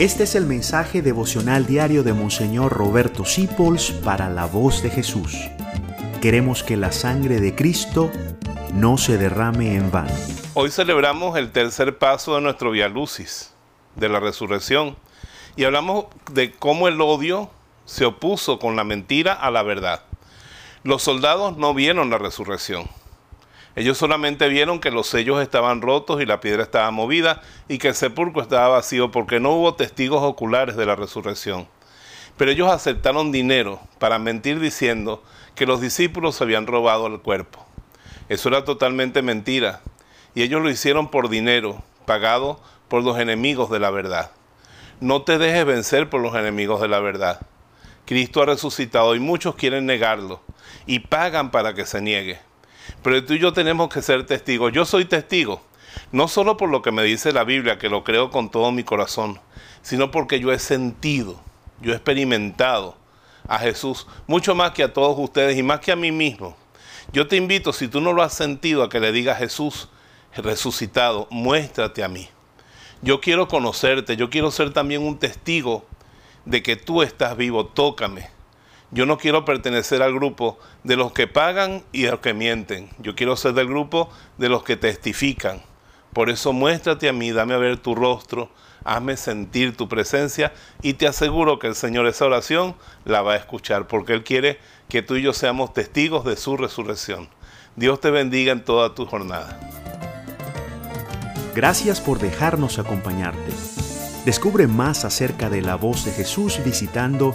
Este es el mensaje devocional diario de Monseñor Roberto Sipols para la voz de Jesús. Queremos que la sangre de Cristo no se derrame en vano. Hoy celebramos el tercer paso de nuestro Via Lucis, de la resurrección, y hablamos de cómo el odio se opuso con la mentira a la verdad. Los soldados no vieron la resurrección ellos solamente vieron que los sellos estaban rotos y la piedra estaba movida y que el sepulcro estaba vacío porque no hubo testigos oculares de la resurrección. Pero ellos aceptaron dinero para mentir diciendo que los discípulos habían robado el cuerpo. Eso era totalmente mentira. Y ellos lo hicieron por dinero, pagado por los enemigos de la verdad. No te dejes vencer por los enemigos de la verdad. Cristo ha resucitado y muchos quieren negarlo y pagan para que se niegue. Pero tú y yo tenemos que ser testigos. Yo soy testigo, no solo por lo que me dice la Biblia, que lo creo con todo mi corazón, sino porque yo he sentido, yo he experimentado a Jesús mucho más que a todos ustedes y más que a mí mismo. Yo te invito, si tú no lo has sentido, a que le digas Jesús resucitado, muéstrate a mí. Yo quiero conocerte, yo quiero ser también un testigo de que tú estás vivo, tócame yo no quiero pertenecer al grupo de los que pagan y de los que mienten. Yo quiero ser del grupo de los que testifican. Por eso muéstrate a mí, dame a ver tu rostro, hazme sentir tu presencia y te aseguro que el Señor esa oración la va a escuchar porque Él quiere que tú y yo seamos testigos de su resurrección. Dios te bendiga en toda tu jornada. Gracias por dejarnos acompañarte. Descubre más acerca de la voz de Jesús visitando